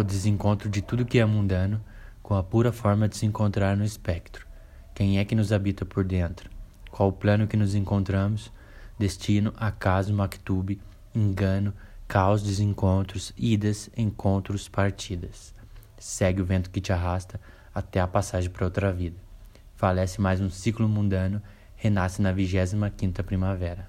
o desencontro de tudo que é mundano, com a pura forma de se encontrar no espectro. Quem é que nos habita por dentro? Qual o plano que nos encontramos? Destino, acaso, mactube, engano, caos, desencontros, idas, encontros, partidas. Segue o vento que te arrasta até a passagem para outra vida. Falece mais um ciclo mundano, renasce na vigésima quinta primavera.